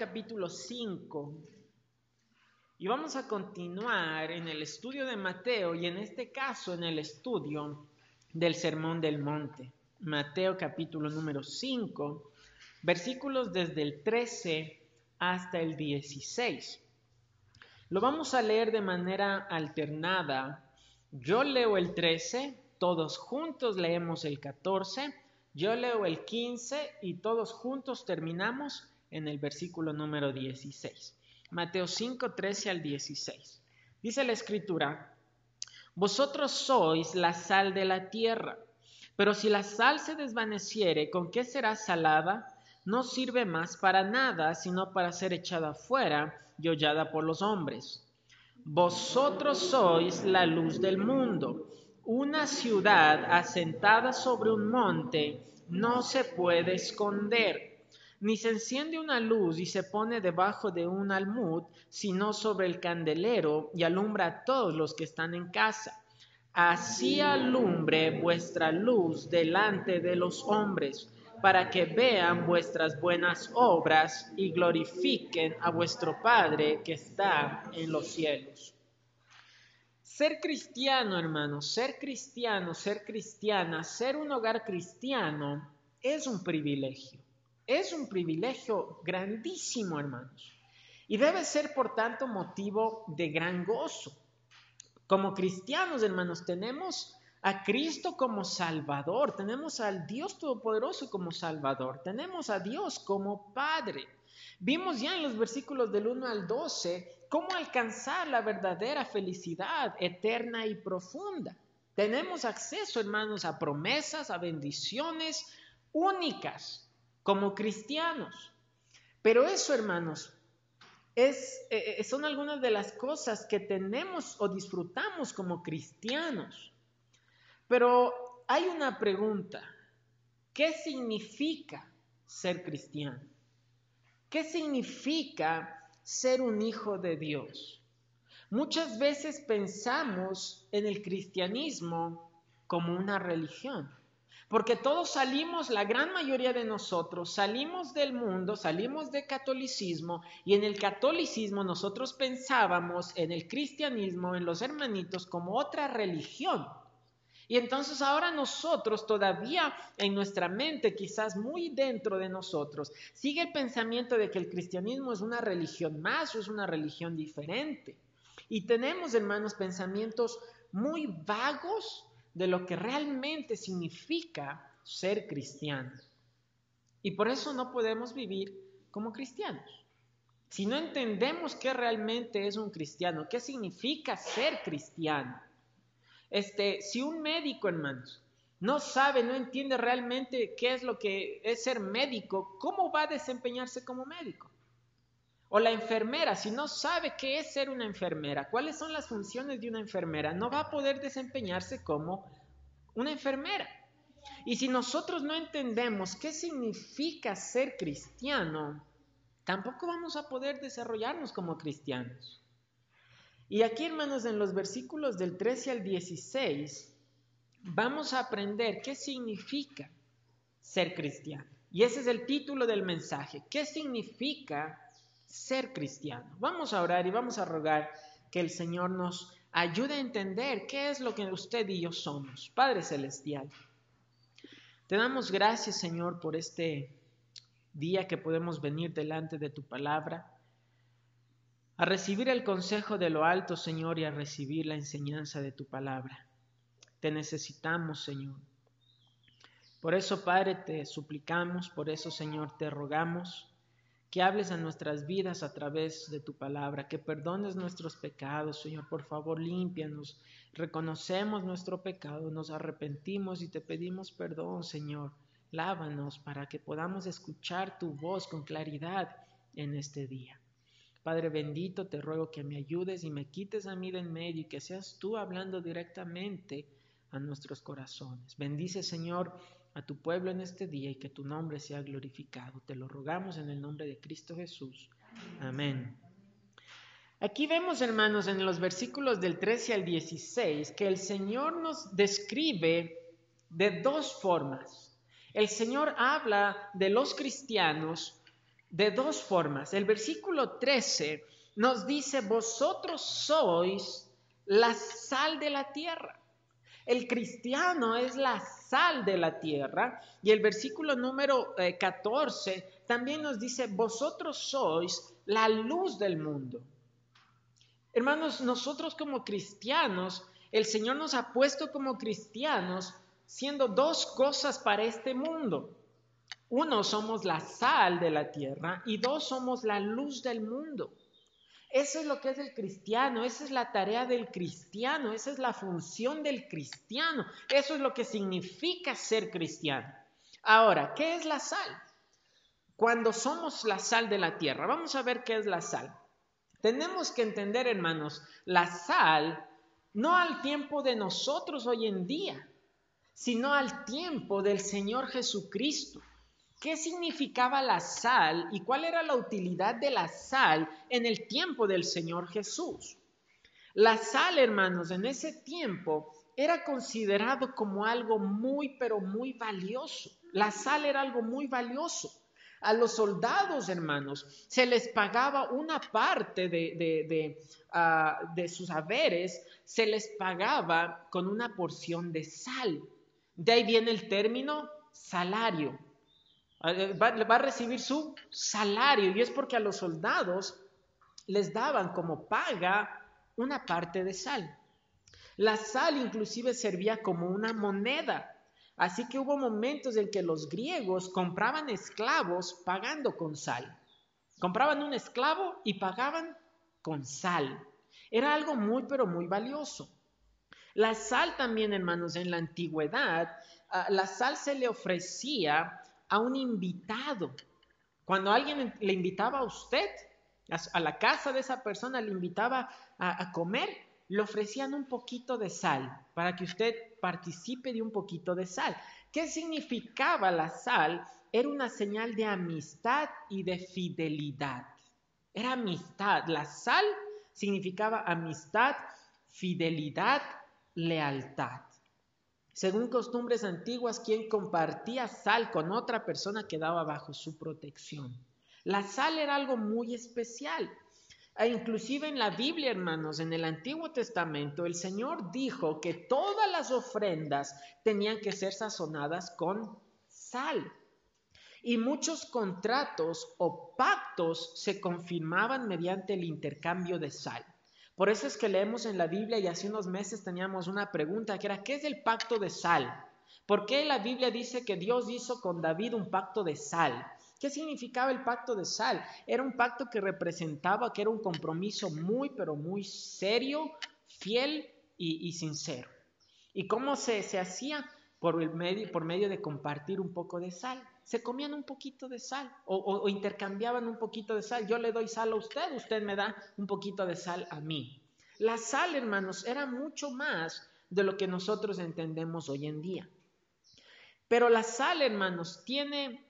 capítulo 5 y vamos a continuar en el estudio de Mateo y en este caso en el estudio del Sermón del Monte. Mateo capítulo número 5, versículos desde el 13 hasta el 16. Lo vamos a leer de manera alternada. Yo leo el 13, todos juntos leemos el 14, yo leo el 15 y todos juntos terminamos en el versículo número 16. Mateo 5, 13 al 16. Dice la escritura, vosotros sois la sal de la tierra, pero si la sal se desvaneciere, ¿con qué será salada? No sirve más para nada, sino para ser echada fuera y hollada por los hombres. Vosotros sois la luz del mundo. Una ciudad asentada sobre un monte no se puede esconder ni se enciende una luz y se pone debajo de un almud, sino sobre el candelero y alumbra a todos los que están en casa. Así alumbre vuestra luz delante de los hombres, para que vean vuestras buenas obras y glorifiquen a vuestro Padre que está en los cielos. Ser cristiano, hermanos, ser cristiano, ser cristiana, ser un hogar cristiano es un privilegio. Es un privilegio grandísimo, hermanos. Y debe ser, por tanto, motivo de gran gozo. Como cristianos, hermanos, tenemos a Cristo como Salvador, tenemos al Dios Todopoderoso como Salvador, tenemos a Dios como Padre. Vimos ya en los versículos del 1 al 12 cómo alcanzar la verdadera felicidad eterna y profunda. Tenemos acceso, hermanos, a promesas, a bendiciones únicas como cristianos. Pero eso, hermanos, es, eh, eh, son algunas de las cosas que tenemos o disfrutamos como cristianos. Pero hay una pregunta. ¿Qué significa ser cristiano? ¿Qué significa ser un hijo de Dios? Muchas veces pensamos en el cristianismo como una religión. Porque todos salimos, la gran mayoría de nosotros, salimos del mundo, salimos del catolicismo y en el catolicismo nosotros pensábamos en el cristianismo, en los hermanitos, como otra religión. Y entonces ahora nosotros todavía en nuestra mente, quizás muy dentro de nosotros, sigue el pensamiento de que el cristianismo es una religión más o es una religión diferente. Y tenemos, hermanos, pensamientos muy vagos de lo que realmente significa ser cristiano. Y por eso no podemos vivir como cristianos. Si no entendemos qué realmente es un cristiano, qué significa ser cristiano. Este, si un médico, hermanos, no sabe, no entiende realmente qué es lo que es ser médico, ¿cómo va a desempeñarse como médico? O la enfermera, si no sabe qué es ser una enfermera, cuáles son las funciones de una enfermera, no va a poder desempeñarse como una enfermera. Y si nosotros no entendemos qué significa ser cristiano, tampoco vamos a poder desarrollarnos como cristianos. Y aquí, hermanos, en los versículos del 13 al 16, vamos a aprender qué significa ser cristiano. Y ese es el título del mensaje. ¿Qué significa ser cristiano. Vamos a orar y vamos a rogar que el Señor nos ayude a entender qué es lo que usted y yo somos. Padre Celestial, te damos gracias, Señor, por este día que podemos venir delante de tu palabra, a recibir el consejo de lo alto, Señor, y a recibir la enseñanza de tu palabra. Te necesitamos, Señor. Por eso, Padre, te suplicamos, por eso, Señor, te rogamos que hables a nuestras vidas a través de tu palabra, que perdones nuestros pecados, Señor, por favor, límpianos. Reconocemos nuestro pecado, nos arrepentimos y te pedimos perdón, Señor. Lávanos para que podamos escuchar tu voz con claridad en este día. Padre bendito, te ruego que me ayudes y me quites a mí de en medio y que seas tú hablando directamente a nuestros corazones. Bendice, Señor, a tu pueblo en este día y que tu nombre sea glorificado. Te lo rogamos en el nombre de Cristo Jesús. Amén. Aquí vemos, hermanos, en los versículos del 13 al 16, que el Señor nos describe de dos formas. El Señor habla de los cristianos de dos formas. El versículo 13 nos dice, vosotros sois la sal de la tierra. El cristiano es la sal de la tierra y el versículo número 14 eh, también nos dice, vosotros sois la luz del mundo. Hermanos, nosotros como cristianos, el Señor nos ha puesto como cristianos siendo dos cosas para este mundo. Uno, somos la sal de la tierra y dos, somos la luz del mundo. Eso es lo que es el cristiano, esa es la tarea del cristiano, esa es la función del cristiano, eso es lo que significa ser cristiano. Ahora, ¿qué es la sal? Cuando somos la sal de la tierra, vamos a ver qué es la sal. Tenemos que entender, hermanos, la sal no al tiempo de nosotros hoy en día, sino al tiempo del Señor Jesucristo. ¿Qué significaba la sal y cuál era la utilidad de la sal en el tiempo del Señor Jesús? La sal, hermanos, en ese tiempo era considerado como algo muy, pero muy valioso. La sal era algo muy valioso. A los soldados, hermanos, se les pagaba una parte de, de, ah, de sus haberes, se les pagaba con una porción de sal. De ahí viene el término salario. Eh, va, a recibir su salario y es porque a los soldados les daban como paga una parte de sal. La sal inclusive servía como una moneda. Así que hubo momentos en que los griegos compraban esclavos pagando con sal. Compraban un esclavo y pagaban con sal. Era algo muy, pero muy valioso. La sal también, hermanos, en la antigüedad, ah, la sal se le ofrecía a un invitado. Cuando alguien le invitaba a usted, a la casa de esa persona, le invitaba a, comer, le ofrecían un poquito de sal para que usted participe de un poquito de sal. ¿Qué significaba la sal? Era una señal de amistad y de fidelidad. Era amistad. La sal significaba amistad, fidelidad, lealtad. Según costumbres antiguas, quien compartía sal con otra persona quedaba bajo su protección. La sal era algo muy especial. E inclusive en la Biblia, hermanos, en el Antiguo Testamento, el Señor dijo que todas las ofrendas tenían que ser sazonadas con sal. Y muchos contratos o pactos se confirmaban mediante el intercambio de sal. Por eso es que leemos en la Biblia y hace unos meses teníamos una pregunta que era, ¿qué es el pacto de sal? ¿Por qué la Biblia dice que Dios hizo con David un pacto de sal? ¿Qué significaba el pacto de sal? Era un pacto que representaba que era un compromiso muy, pero muy serio, fiel y, sincero. ¿Y cómo se, se hacía? Por, el medio, por medio de compartir un poco de sal se comían un poquito de sal o, intercambiaban un poquito de sal. Yo le doy sal a usted, usted me da un poquito de sal a mí. La sal, hermanos, era mucho más de lo que nosotros entendemos hoy en día. Pero la sal, hermanos, tiene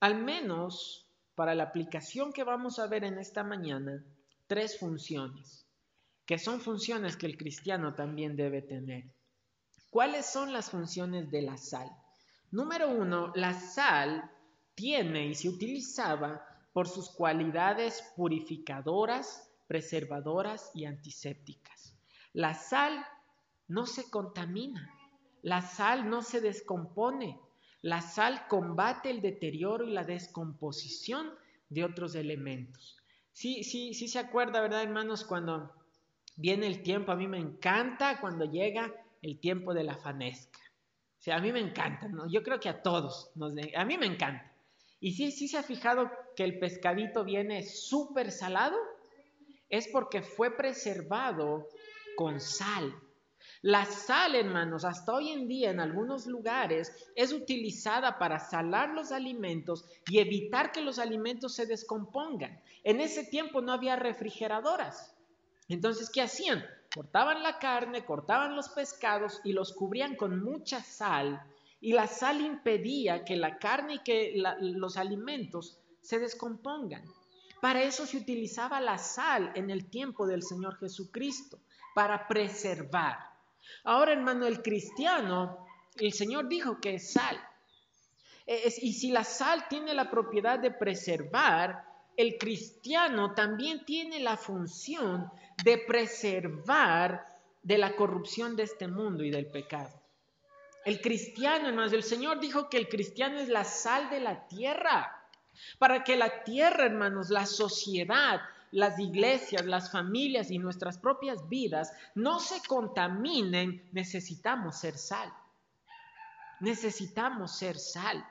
al menos para la aplicación que vamos a ver en esta mañana, tres funciones, que son funciones que el cristiano también debe tener. ¿Cuáles son las funciones de la sal? Número uno, la sal tiene y se utilizaba por sus cualidades purificadoras, preservadoras y antisépticas. La sal no se contamina, la sal no se descompone, la sal combate el deterioro y la descomposición de otros elementos. Sí, sí, sí se acuerda, ¿verdad, hermanos? Cuando viene el tiempo, a mí me encanta cuando llega el tiempo de la fanesca a mí me encanta, ¿no? Yo creo que a todos, a mí me encanta. Y si sí se ha fijado que el pescadito viene súper salado, es porque fue preservado con sal. La sal, hermanos, hasta hoy en día en algunos lugares es utilizada para salar los alimentos y evitar que los alimentos se descompongan. En ese tiempo no había refrigeradoras. Entonces, ¿qué hacían? Cortaban la carne, cortaban los pescados y los cubrían con mucha sal. Y la sal impedía que la carne y que los alimentos se descompongan. Para eso se utilizaba la sal en el tiempo del Señor Jesucristo, para preservar. Ahora, hermano, el cristiano, el Señor dijo que es sal. y si la sal tiene la propiedad de preservar, el cristiano también tiene la función de preservar de la corrupción de este mundo y del pecado. El cristiano, hermanos, el Señor dijo que el cristiano es la sal de la tierra. Para que la tierra, hermanos, la sociedad, las iglesias, las familias y nuestras propias vidas no se contaminen, necesitamos ser sal. Necesitamos ser sal.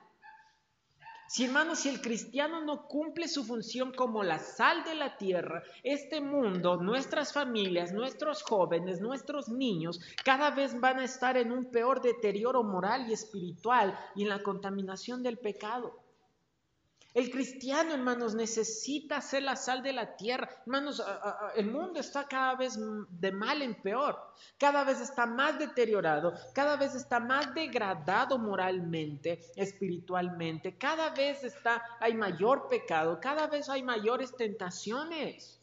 Si hermanos, si el cristiano no cumple su función como la sal de la tierra, este mundo, nuestras familias, nuestros jóvenes, nuestros niños, cada vez van a estar en un peor deterioro moral y espiritual y en la contaminación del pecado. El cristiano, hermanos, necesita ser la sal de la tierra. Hermanos, el mundo está cada vez de mal en peor. Cada vez está más deteriorado, cada vez está más degradado moralmente, espiritualmente. Cada vez está hay mayor pecado, cada vez hay mayores tentaciones.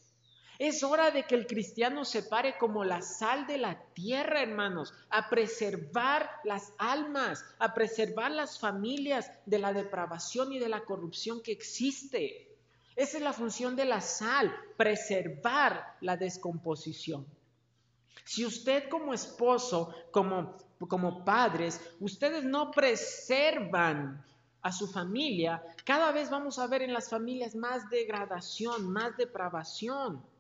Es hora de que el cristiano se pare como la sal de la tierra, hermanos, a preservar las almas, a preservar las familias de la depravación y de la corrupción que existe. Esa es la función de la sal, preservar la descomposición. Si usted como esposo, como, como padres, ustedes no preservan a su familia, cada vez vamos a ver en las familias más degradación, más depravación.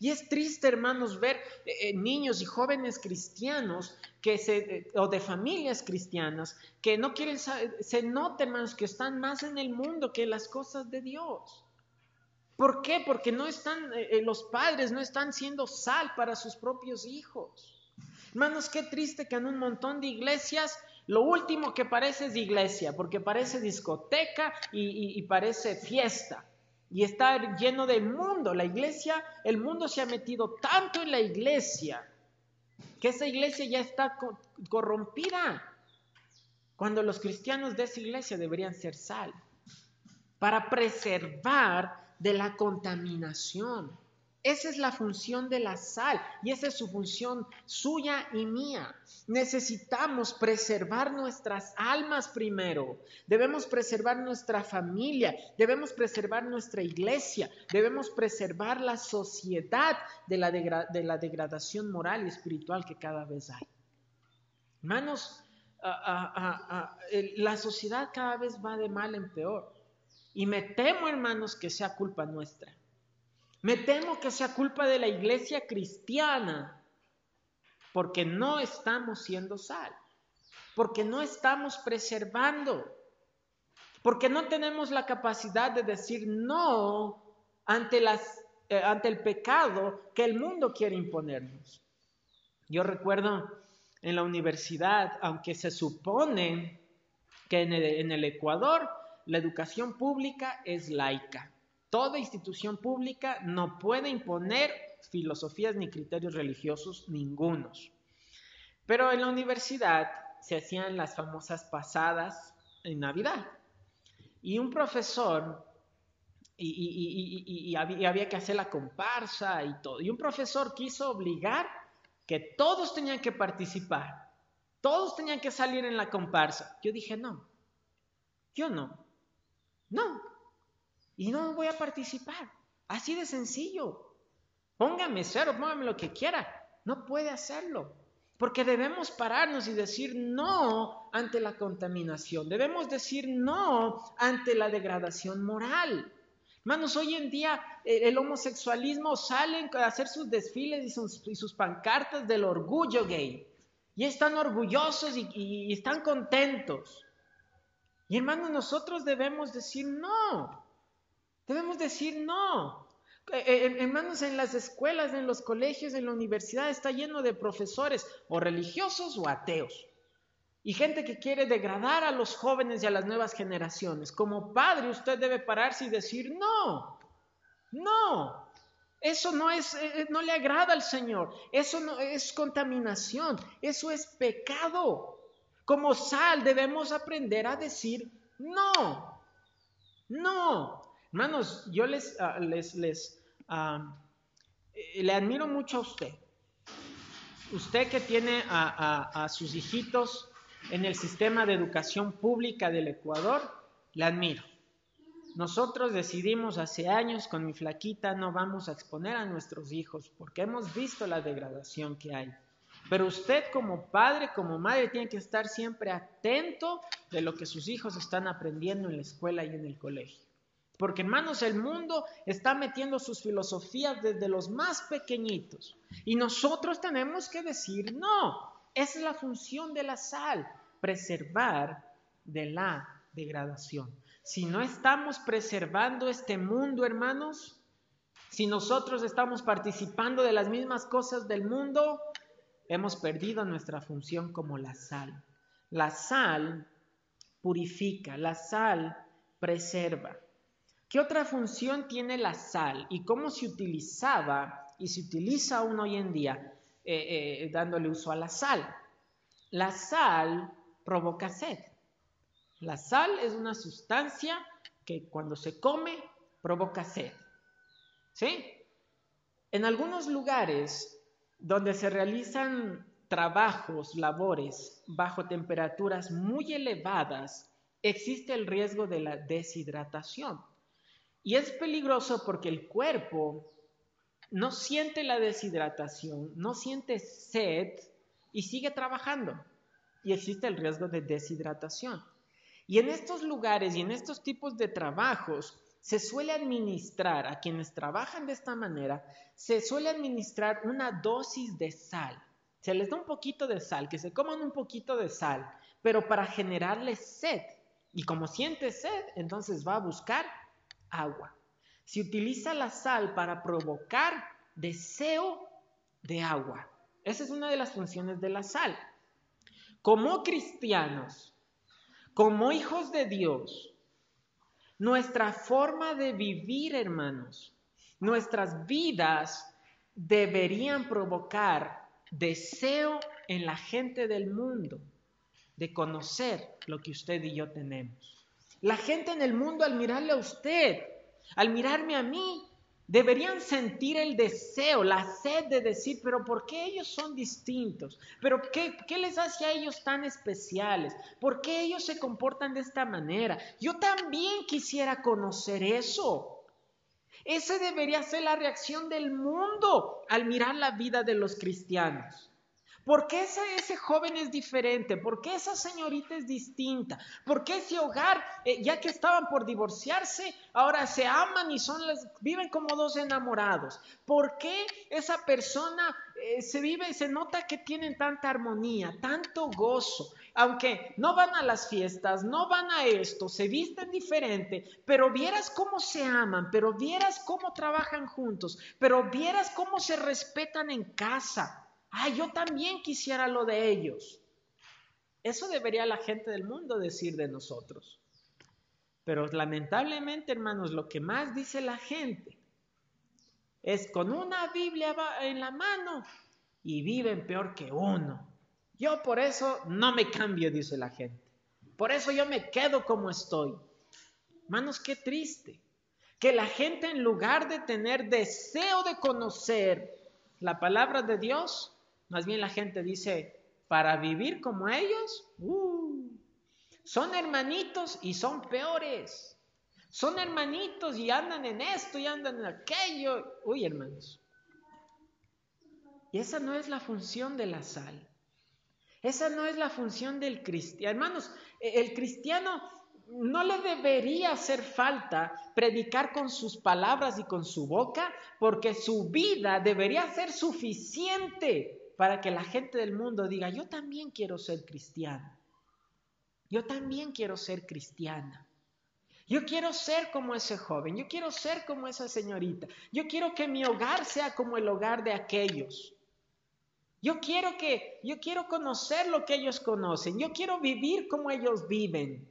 Y es triste, hermanos, ver eh, eh, niños y jóvenes cristianos que se, eh, o de familias cristianas que no quieren, se noten, hermanos, que están más en el mundo que en las cosas de Dios. ¿Por qué? Porque no están, los padres no están siendo sal para sus propios hijos. Hermanos, qué triste que en un montón de iglesias lo último que parece es iglesia, porque parece discoteca y parece fiesta y está lleno de mundo. La iglesia, el mundo se ha metido tanto en la iglesia que esa iglesia ya está corrompida. Cuando los cristianos de esa iglesia deberían ser sal para preservar de la contaminación. Esa es la función de la sal y esa es su función suya y mía. Necesitamos preservar nuestras almas primero. Debemos preservar nuestra familia, debemos preservar nuestra iglesia, debemos preservar la sociedad de la, de la degradación moral y espiritual que cada vez hay. Hermanos, la sociedad cada vez va de mal en peor. Y me temo, hermanos, que sea culpa nuestra. Me temo que sea culpa de la iglesia cristiana, porque no estamos siendo sal, porque no estamos preservando, porque no tenemos la capacidad de decir no ante, las, eh, ante el pecado que el mundo quiere imponernos. Yo recuerdo en la universidad, aunque se supone que en el Ecuador la educación pública es laica. Toda institución pública no puede imponer filosofías ni criterios religiosos ningunos. Pero en la universidad se hacían las famosas pasadas en Navidad. Y un profesor, y, había, había que hacer la comparsa y todo, y un profesor quiso obligar que todos tenían que participar, todos tenían que salir en la comparsa. Yo dije, no, yo no, no, y no voy a participar. Así de sencillo. Póngame cero, póngame lo que quiera. No puede hacerlo. Porque debemos pararnos y decir no ante la contaminación. Debemos decir no ante la degradación moral. Hermanos, hoy en día eh, el homosexualismo salen a hacer sus desfiles y sus, pancartas del orgullo gay. Y están orgullosos y están contentos. Y hermanos, nosotros debemos decir no. Debemos decir no. Eh, eh, hermanos, en las escuelas, en los colegios, en la universidad está lleno de profesores o religiosos o ateos. Y gente que quiere degradar a los jóvenes y a las nuevas generaciones. Como padre usted debe pararse y decir, no, no, eso no es, eh, no le agrada al Señor. Eso no es contaminación. Eso es pecado. Como sal debemos aprender a decir no, no. Hermanos, yo les, ah, les, les ah, eh, le admiro mucho a usted. Usted que tiene a, sus hijitos en el sistema de educación pública del Ecuador, la admiro. Nosotros decidimos hace años con mi flaquita no vamos a exponer a nuestros hijos porque hemos visto la degradación que hay. Pero usted como padre, como madre, tiene que estar siempre atento de lo que sus hijos están aprendiendo en la escuela y en el colegio. Porque hermanos, el mundo está metiendo sus filosofías desde los más pequeñitos. Y nosotros tenemos que decir, no, es la función de la sal, preservar de la degradación. Si no estamos preservando este mundo, hermanos, si nosotros estamos participando de las mismas cosas del mundo, hemos perdido nuestra función como la sal. La sal purifica, la sal preserva. ¿Qué otra función tiene la sal y cómo se utilizaba y se utiliza aún hoy en día eh, eh, dándole uso a la sal? La sal provoca sed. La sal es una sustancia que cuando se come provoca sed. ¿Sí? En algunos lugares donde se realizan trabajos, labores bajo temperaturas muy elevadas, existe el riesgo de la deshidratación. Y es peligroso porque el cuerpo no siente la deshidratación, no siente sed y sigue trabajando. Y existe el riesgo de deshidratación. Y en estos lugares y en estos tipos de trabajos, se suele administrar a quienes trabajan de esta manera, se suele administrar una dosis de sal. Se les da un poquito de sal, que se coman un poquito de sal, pero para generarles sed. Y como siente sed, entonces va a buscar agua. Se utiliza la sal para provocar deseo de agua. Esa es una de las funciones de la sal. Como cristianos, como hijos de Dios, nuestra forma de vivir, hermanos, nuestras vidas deberían provocar deseo en la gente del mundo de conocer lo que usted y yo tenemos. La gente en el mundo al mirarle a usted, al mirarme a mí, Deberían sentir el deseo, la sed de decir, pero ¿por qué ellos son distintos? ¿Pero qué, qué, les hace a ellos tan especiales? ¿Por qué ellos se comportan de esta manera? Yo también quisiera conocer eso. Esa debería ser la reacción del mundo al mirar la vida de los cristianos. ¿Por qué ese, joven es diferente? ¿Por qué esa señorita es distinta? ¿Por qué ese hogar, eh, ya que estaban por divorciarse, ahora se aman y son viven como dos enamorados? ¿Por qué esa persona eh, se vive se nota que tienen tanta armonía, tanto gozo? Aunque no van a las fiestas, no van a esto, se visten diferente, pero vieras cómo se aman, pero vieras cómo trabajan juntos, pero vieras cómo se respetan en casa. Ah, yo también quisiera lo de ellos. Eso debería la gente del mundo decir de nosotros. Pero lamentablemente, hermanos, lo que más dice la gente es con una Biblia en la mano y viven peor que uno. Yo por eso no me cambio, dice la gente. Por eso yo me quedo como estoy. Hermanos, qué triste. Que la gente en lugar de tener deseo de conocer la palabra de Dios, más bien la gente dice, para vivir como ellos, uh, son hermanitos y son peores. Son hermanitos y andan en esto y andan en aquello. Uy, hermanos. Y esa no es la función de la sal. Esa no es la función del cristiano. Hermanos, e, el cristiano no le debería hacer falta predicar con sus palabras y con su boca, porque su vida debería ser suficiente para que la gente del mundo diga, yo también quiero ser cristiano. Yo también quiero ser cristiana. Yo quiero ser como ese joven, yo quiero ser como esa señorita. Yo quiero que mi hogar sea como el hogar de aquellos. Yo quiero que yo quiero conocer lo que ellos conocen. Yo quiero vivir como ellos viven.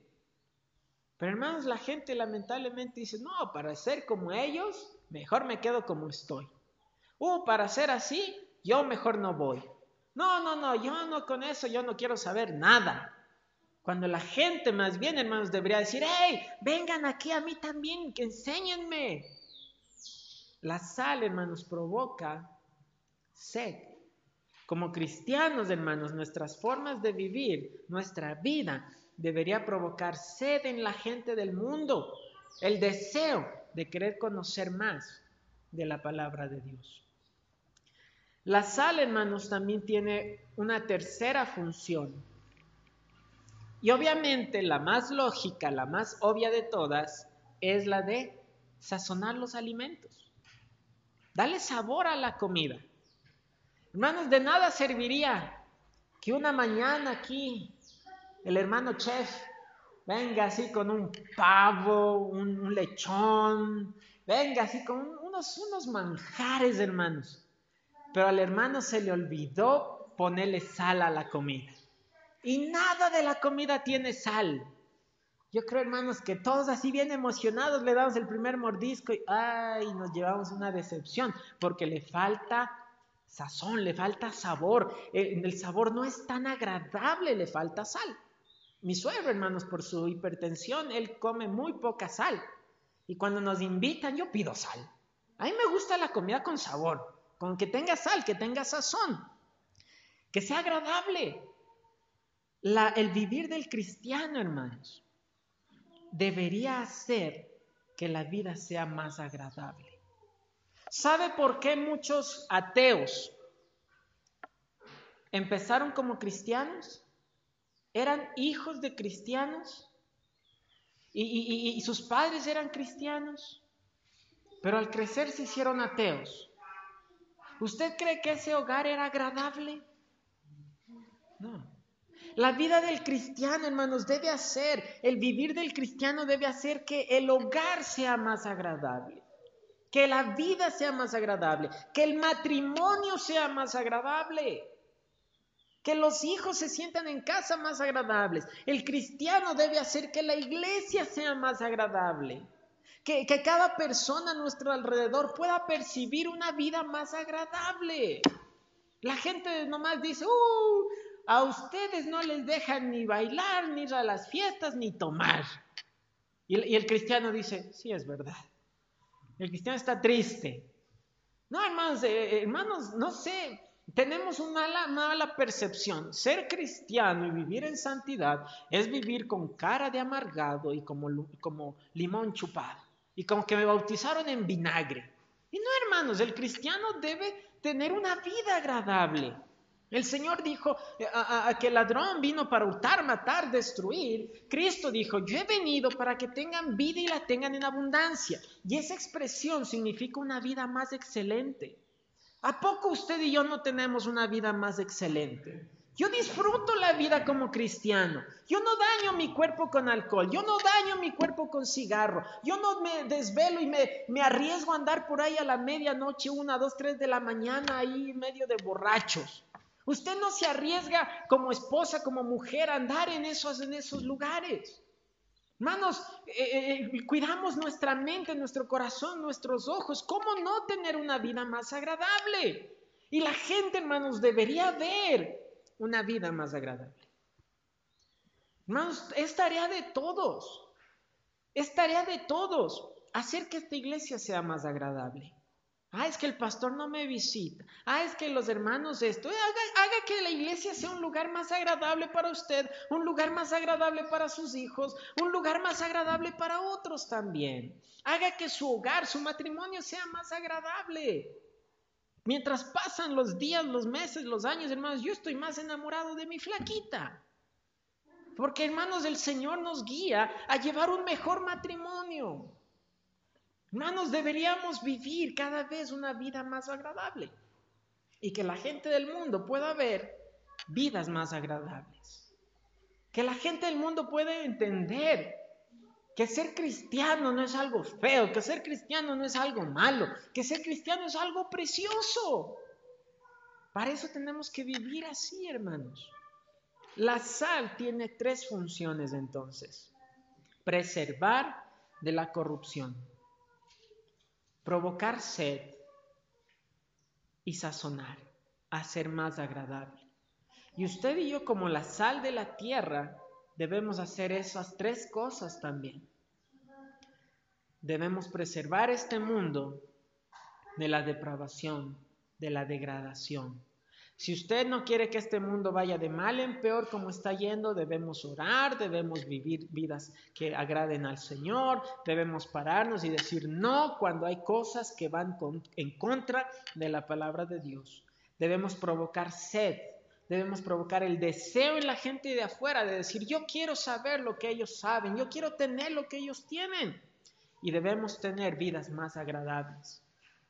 Pero hermanos, la gente lamentablemente dice, "No, para ser como ellos, mejor me quedo como estoy." Uh, para ser así, yo mejor no voy. No, no, no, yo no con eso, yo no quiero saber nada. Cuando la gente más bien, hermanos, debería decir, hey, vengan aquí a mí también, que enséñenme. La sal, hermanos, provoca sed. Como cristianos, hermanos, nuestras formas de vivir, nuestra vida, debería provocar sed en la gente del mundo, el deseo de querer conocer más de la palabra de Dios. La sal, hermanos, también tiene una tercera función. Y obviamente la más lógica, la más obvia de todas, es la de sazonar los alimentos. Dale sabor a la comida. Hermanos, de nada serviría que una mañana aquí el hermano chef venga así con un pavo, un, lechón, venga así con unos, unos manjares, hermanos. Pero al hermano se le olvidó ponerle sal a la comida. Y nada de la comida tiene sal. Yo creo, hermanos, que todos así bien emocionados le damos el primer mordisco y ay, nos llevamos una decepción porque le falta sazón, le falta sabor. El, el sabor no es tan agradable, le falta sal. Mi suegro, hermanos, por su hipertensión, él come muy poca sal. Y cuando nos invitan, yo pido sal. A mí me gusta la comida con sabor, con que tenga sal, que tenga sazón, que sea agradable. el vivir del cristiano, hermanos, debería hacer que la vida sea más agradable. ¿Sabe por qué muchos ateos empezaron como cristianos? eran hijos de cristianos y, sus padres eran cristianos, pero al crecer se hicieron ateos. ¿Usted cree que ese hogar era agradable? No. La vida del cristiano, hermanos, debe hacer, el vivir del cristiano debe hacer que el hogar sea más agradable, que la vida sea más agradable, que el matrimonio sea más agradable que los hijos se sientan en casa más agradables. El cristiano debe hacer que la iglesia sea más agradable. Que, cada persona a nuestro alrededor pueda percibir una vida más agradable. La gente nomás dice, uh, a ustedes no les dejan ni bailar, ni ir a las fiestas, ni tomar. Y, el cristiano dice, sí, es verdad. El cristiano está triste. No, hermanos, eh, hermanos, no sé, tenemos una mala, percepción. Ser cristiano y vivir en santidad es vivir con cara de amargado y como, limón chupado. Y como que me bautizaron en vinagre. Y no, hermanos, el cristiano debe tener una vida agradable. El Señor dijo eh, a, que el ladrón vino para hurtar, matar, destruir. Cristo dijo, yo he venido para que tengan vida y la tengan en abundancia. Y esa expresión significa una vida más excelente. ¿A poco usted y yo no tenemos una vida más excelente? Yo disfruto la vida como cristiano. Yo no daño mi cuerpo con alcohol. Yo no daño mi cuerpo con cigarro. Yo no me desvelo y me, arriesgo a andar por ahí a la medianoche, una, dos, tres de la mañana, ahí medio de borrachos. Usted no se arriesga como esposa, como mujer, a andar en esos, en esos lugares. Hermanos, eh, eh, eh, cuidamos nuestra mente, nuestro corazón, nuestros ojos. ¿Cómo no tener una vida más agradable? Y la gente, hermanos, debería ver una vida más agradable. Hermanos, es tarea de todos. Es tarea de todos hacer que esta iglesia sea más agradable. Ah, es que el pastor no me visita. Ah, es que los hermanos esto. Haga, haga, que la iglesia sea un lugar más agradable para usted, un lugar más agradable para sus hijos, un lugar más agradable para otros también. Haga que su hogar, su matrimonio sea más agradable. Mientras pasan los días, los meses, los años, hermanos, yo estoy más enamorado de mi flaquita. Porque, hermanos, el Señor nos guía a llevar un mejor matrimonio. Hermanos, deberíamos vivir cada vez una vida más agradable y que la gente del mundo pueda ver vidas más agradables. Que la gente del mundo pueda entender que ser cristiano no es algo feo, que ser cristiano no es algo malo, que ser cristiano es algo precioso. Para eso tenemos que vivir así, hermanos. La sal tiene tres funciones entonces. Preservar de la corrupción provocar sed y sazonar, hacer más agradable. Y usted y yo como la sal de la tierra debemos hacer esas tres cosas también. Debemos preservar este mundo de la depravación, de la degradación. Si usted no quiere que este mundo vaya de mal en peor como está yendo, debemos orar, debemos vivir vidas que agraden al Señor, debemos pararnos y decir no cuando hay cosas que van en contra de la palabra de Dios. Debemos provocar sed, debemos provocar el deseo en la gente de afuera de decir yo quiero saber lo que ellos saben, yo quiero tener lo que ellos tienen. Y debemos tener vidas más agradables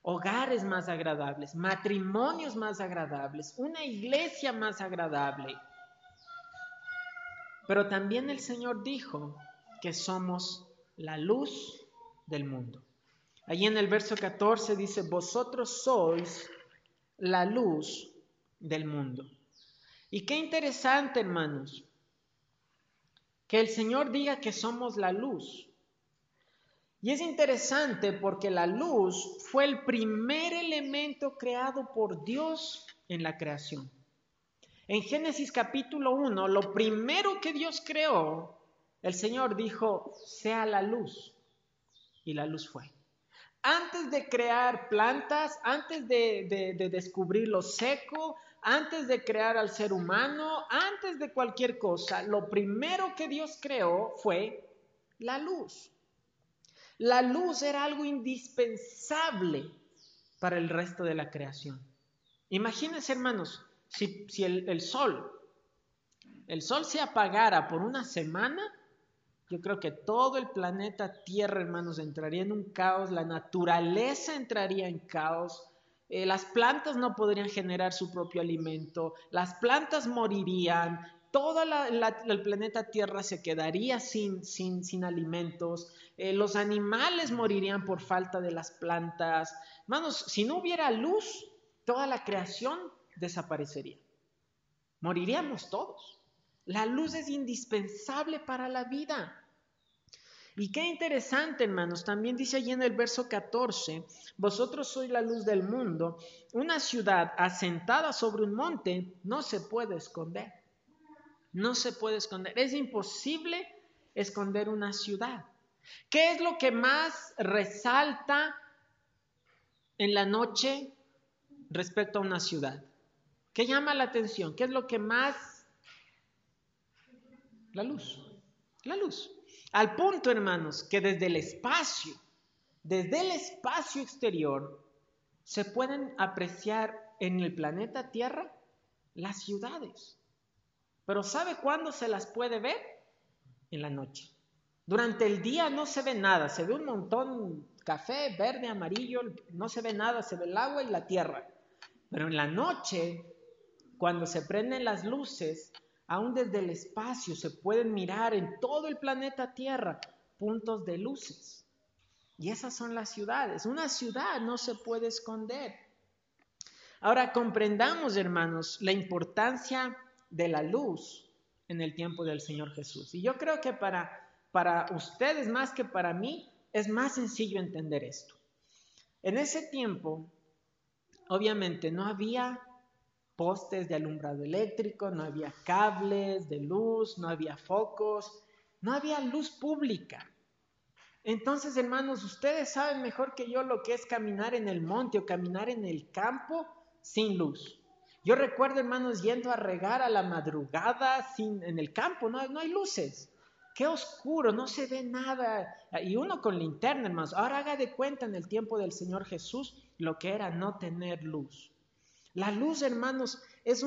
hogares más agradables, matrimonios más agradables, una iglesia más agradable. Pero también el Señor dijo que somos la luz del mundo. Allí en el verso 14 dice, vosotros sois la luz del mundo. Y qué interesante, hermanos, que el Señor diga que somos la luz. Y es interesante porque la luz fue el primer elemento creado por Dios en la creación. En Génesis capítulo 1, lo primero que Dios creó, el Señor dijo, sea la luz. Y la luz fue. Antes de crear plantas, antes de, descubrir lo seco, antes de crear al ser humano, antes de cualquier cosa, lo primero que Dios creó fue la luz. La luz era algo indispensable para el resto de la creación. Imagínense, hermanos, si, el, sol, el sol se apagara por una semana, yo creo que todo el planeta Tierra, hermanos, entraría en un caos, la naturaleza entraría en caos, eh, las plantas no podrían generar su propio alimento, las plantas morirían, todo el planeta Tierra se quedaría sin, alimentos, eh, los animales morirían por falta de las plantas. Hermanos, si no hubiera luz, toda la creación desaparecería. Moriríamos todos. La luz es indispensable para la vida. Y qué interesante, hermanos, también dice allí en el verso 14, vosotros sois la luz del mundo, una ciudad asentada sobre un monte no se puede esconder. No se puede esconder. Es imposible esconder una ciudad. ¿Qué es lo que más resalta en la noche respecto a una ciudad? ¿Qué llama la atención? ¿Qué es lo que más... La luz. La luz. Al punto, hermanos, que desde el espacio, desde el espacio exterior, se pueden apreciar en el planeta Tierra las ciudades. Pero ¿sabe cuándo se las puede ver? En la noche. Durante el día no se ve nada, se ve un montón café, verde, amarillo, no se ve nada, se ve el agua y la tierra. Pero en la noche, cuando se prenden las luces, aún desde el espacio se pueden mirar en todo el planeta Tierra puntos de luces. Y esas son las ciudades. Una ciudad no se puede esconder. Ahora comprendamos, hermanos, la importancia de la luz en el tiempo del Señor Jesús. Y yo creo que para para ustedes más que para mí, es más sencillo entender esto. En ese tiempo, obviamente, no había postes de alumbrado eléctrico, no había cables de luz, no había focos, no había luz pública. Entonces, hermanos, ustedes saben mejor que yo lo que es caminar en el monte o caminar en el campo sin luz. Yo recuerdo, hermanos, yendo a regar a la madrugada sin, en el campo, no, hay luces. Qué oscuro, no se ve nada. Y uno con linterna, hermanos. Ahora haga de cuenta en el tiempo del Señor Jesús lo que era no tener luz. La luz, hermanos, es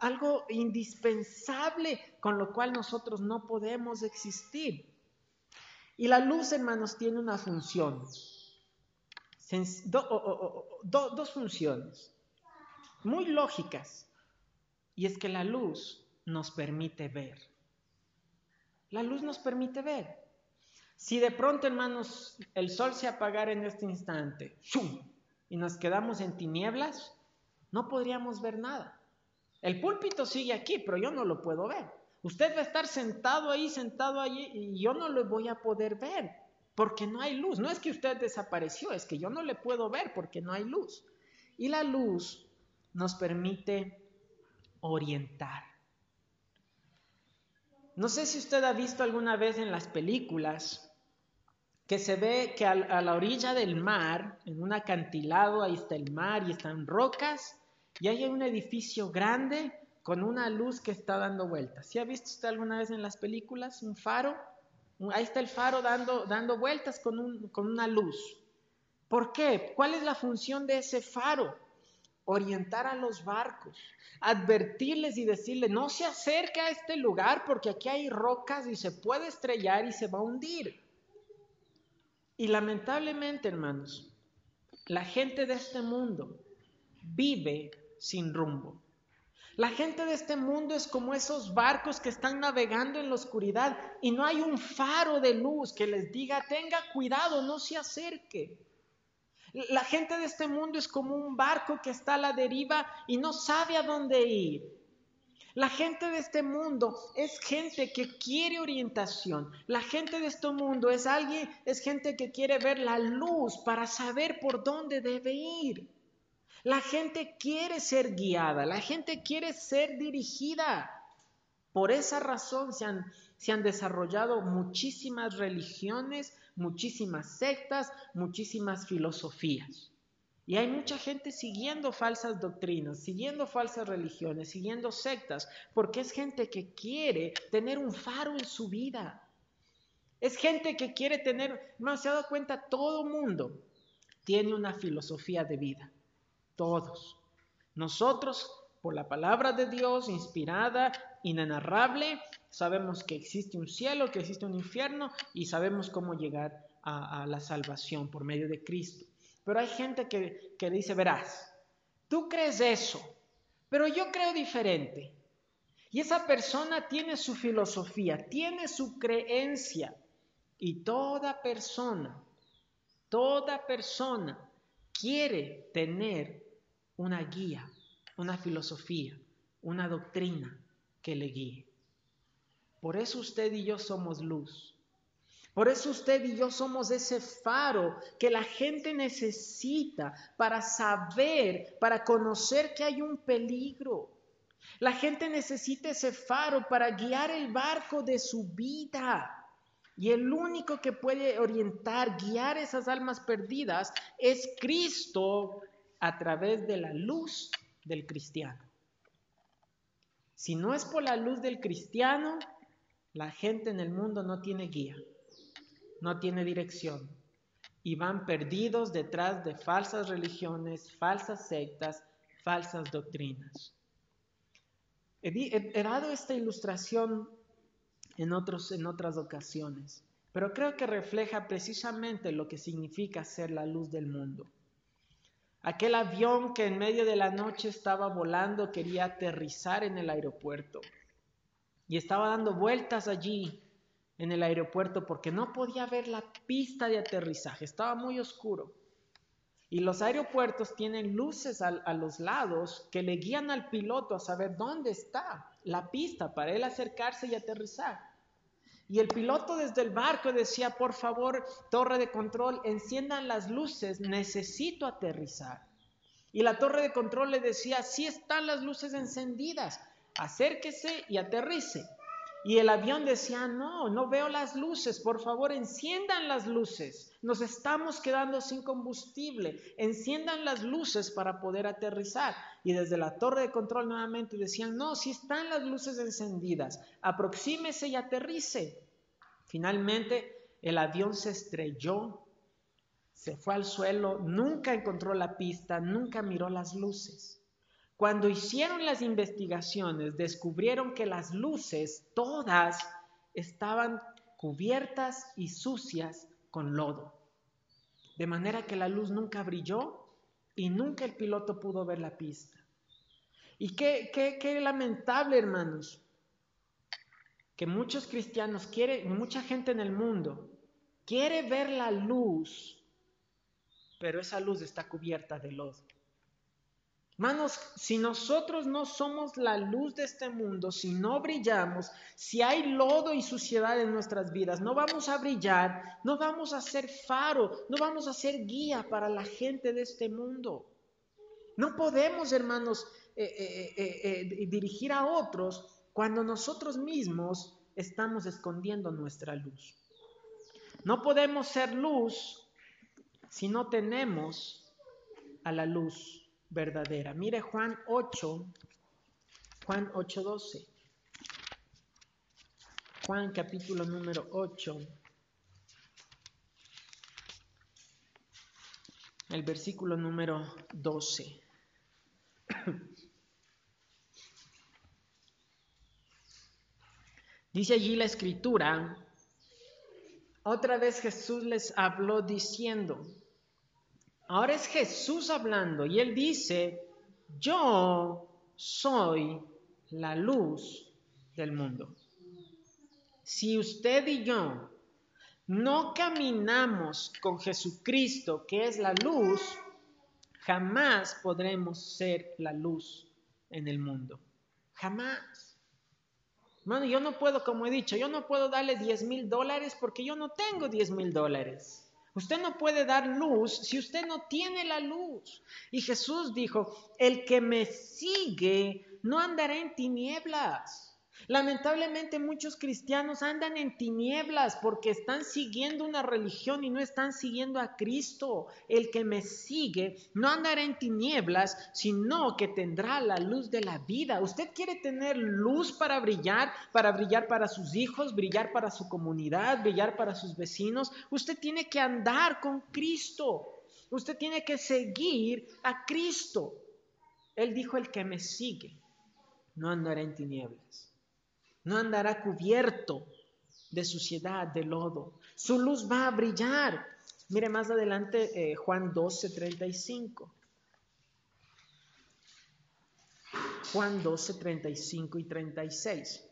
algo indispensable con lo cual nosotros no podemos existir. Y la luz, hermanos, tiene una función. dos funciones muy lógicas. Y es que la luz nos permite ver. La luz nos permite ver. Si de pronto, hermanos, el sol se apagara en este instante y nos quedamos en tinieblas, no podríamos ver nada. El púlpito sigue aquí, pero yo no lo puedo ver. Usted va a estar sentado ahí, sentado allí, y yo no lo voy a poder ver porque no hay luz. No es que usted desapareció, es que yo no le puedo ver porque no hay luz. Y la luz nos permite orientar. No sé si usted ha visto alguna vez en las películas que se ve que a, la orilla del mar, en un acantilado, ahí está el mar y están rocas, y hay un edificio grande con una luz que está dando vueltas. ¿Sí ha visto usted alguna vez en las películas un faro? Ahí está el faro dando, dando vueltas con, con una luz. ¿Por qué? ¿Cuál es la función de ese faro? Orientar a los barcos, advertirles y decirles, no se acerque a este lugar porque aquí hay rocas y se puede estrellar y se va a hundir. Y lamentablemente, hermanos, la gente de este mundo vive sin rumbo. La gente de este mundo es como esos barcos que están navegando en la oscuridad y no hay un faro de luz que les diga, tenga cuidado, no se acerque. La gente de este mundo es como un barco que está a la deriva y no sabe a dónde ir. La gente de este mundo es gente que quiere orientación. La gente de este mundo es alguien, es gente que quiere ver la luz para saber por dónde debe ir. La gente quiere ser guiada, la gente quiere ser dirigida. Por esa razón se han, se han desarrollado muchísimas religiones, muchísimas sectas, muchísimas filosofías. Y hay mucha gente siguiendo falsas doctrinas, siguiendo falsas religiones, siguiendo sectas, porque es gente que quiere tener un faro en su vida. Es gente que quiere tener, no se ha dado cuenta, todo mundo tiene una filosofía de vida. Todos. Nosotros, por la palabra de Dios, inspirada, inenarrable, sabemos que existe un cielo, que existe un infierno y sabemos cómo llegar a, a la salvación por medio de Cristo. Pero hay gente que, que dice, verás, tú crees eso, pero yo creo diferente. Y esa persona tiene su filosofía, tiene su creencia. Y toda persona, toda persona quiere tener una guía, una filosofía, una doctrina que le guíe. Por eso usted y yo somos luz. Por eso usted y yo somos ese faro que la gente necesita para saber, para conocer que hay un peligro. La gente necesita ese faro para guiar el barco de su vida. Y el único que puede orientar, guiar esas almas perdidas es Cristo a través de la luz del cristiano. Si no es por la luz del cristiano, la gente en el mundo no tiene guía no tiene dirección y van perdidos detrás de falsas religiones, falsas sectas, falsas doctrinas. He, dado esta ilustración en otras ocasiones, pero creo que refleja precisamente lo que significa ser la luz del mundo. Aquel avión que en medio de la noche estaba volando quería aterrizar en el aeropuerto y estaba dando vueltas allí en el aeropuerto porque no podía ver la pista de aterrizaje, estaba muy oscuro. Y los aeropuertos tienen luces a, los lados que le guían al piloto a saber dónde está la pista para él acercarse y aterrizar. Y el piloto desde el barco decía, por favor, torre de control, enciendan las luces, necesito aterrizar. Y la torre de control le decía, sí están las luces encendidas, acérquese y aterrice. Y el avión decía, no, no veo las luces, por favor enciendan las luces, nos estamos quedando sin combustible, enciendan las luces para poder aterrizar. Y desde la torre de control nuevamente decían, no, si están las luces encendidas, aproxímese y aterrice. Finalmente el avión se estrelló, se fue al suelo, nunca encontró la pista, nunca miró las luces. Cuando hicieron las investigaciones, descubrieron que las luces, todas, estaban cubiertas y sucias con lodo. De manera que la luz nunca brilló y nunca el piloto pudo ver la pista. Y qué, qué, lamentable, hermanos, que muchos cristianos quieren, mucha gente en el mundo quiere ver la luz, pero esa luz está cubierta de lodo. Hermanos, si nosotros no somos la luz de este mundo, si no brillamos, si hay lodo y suciedad en nuestras vidas, no vamos a brillar, no vamos a ser faro, no vamos a ser guía para la gente de este mundo. No podemos, hermanos, eh, eh, eh, dirigir a otros cuando nosotros mismos estamos escondiendo nuestra luz. No podemos ser luz si no tenemos a la luz verdadera. Mire Juan 8, Juan 8, 12. Juan capítulo número 8. El versículo número 12. Dice allí la escritura, otra vez Jesús les habló diciendo, ahora es Jesús hablando y él dice, yo soy la luz del mundo. Si usted y yo no caminamos con Jesucristo, que es la luz, jamás podremos ser la luz en el mundo. Jamás. Bueno, yo no puedo, como he dicho, yo no puedo darle 10 mil dólares porque yo no tengo 10 mil dólares. Usted no puede dar luz si usted no tiene la luz. Y Jesús dijo, el que me sigue no andará en tinieblas Lamentablemente muchos cristianos andan en tinieblas porque están siguiendo una religión y no están siguiendo a Cristo. El que me sigue no andará en tinieblas, sino que tendrá la luz de la vida. Usted quiere tener luz para brillar, para brillar para sus hijos, brillar para su comunidad, brillar para sus vecinos. Usted tiene que andar con Cristo. Usted tiene que seguir a Cristo. Él dijo, el que me sigue no andará en tinieblas no andará cubierto de suciedad, de lodo. Su luz va a brillar. Mire más adelante eh, Juan 12, 35. Juan 12, 35 y 36.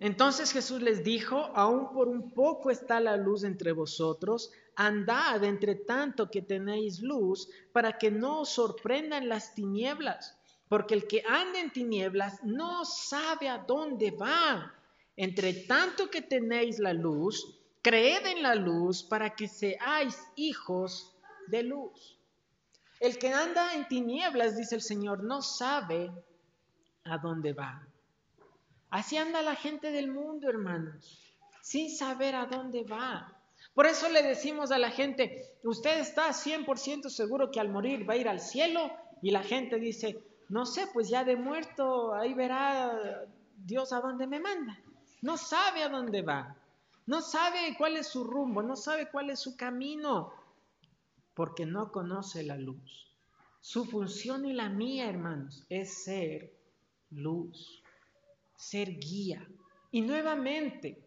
Entonces Jesús les dijo, aún por un poco está la luz entre vosotros, andad entre tanto que tenéis luz, para que no os sorprendan las tinieblas porque el que anda en tinieblas no sabe a dónde va. Entre tanto que tenéis la luz, creed en la luz para que seáis hijos de luz. El que anda en tinieblas, dice el Señor, no sabe a dónde va. Así anda la gente del mundo, hermanos, sin saber a dónde va. Por eso le decimos a la gente, usted está 100% seguro que al morir va a ir al cielo y la gente dice, no sé, pues ya de muerto, ahí verá Dios a dónde me manda. No sabe a dónde va. No sabe cuál es su rumbo, no sabe cuál es su camino, porque no conoce la luz. Su función y la mía, hermanos, es ser luz, ser guía. Y nuevamente,